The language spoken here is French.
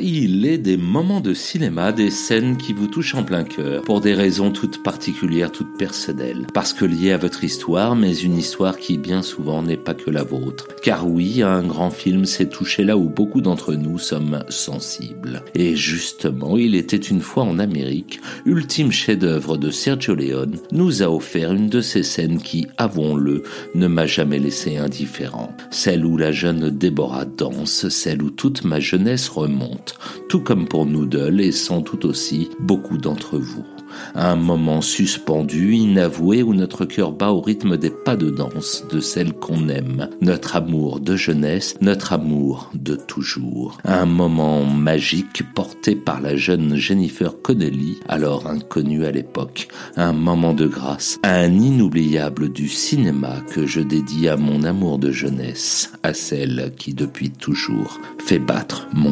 il est des moments de cinéma, des scènes qui vous touchent en plein cœur, pour des raisons toutes particulières, toutes personnelles, parce que liées à votre histoire, mais une histoire qui bien souvent n'est pas que la vôtre. Car oui, un grand film s'est touché là où beaucoup d'entre nous sommes sensibles. Et justement, il était une fois en Amérique, ultime chef-d'œuvre de Sergio Leone, nous a offert une de ces scènes qui, avouons-le, ne m'a jamais laissé indifférent. Celle où la jeune Déborah danse, celle où toute ma jeunesse remonte, tout comme pour Noodle et sans tout aussi beaucoup d'entre vous un moment suspendu, inavoué, où notre cœur bat au rythme des pas de danse de celle qu'on aime, notre amour de jeunesse, notre amour de toujours. Un moment magique porté par la jeune Jennifer Connelly, alors inconnue à l'époque. Un moment de grâce, un inoubliable du cinéma que je dédie à mon amour de jeunesse, à celle qui depuis toujours fait battre mon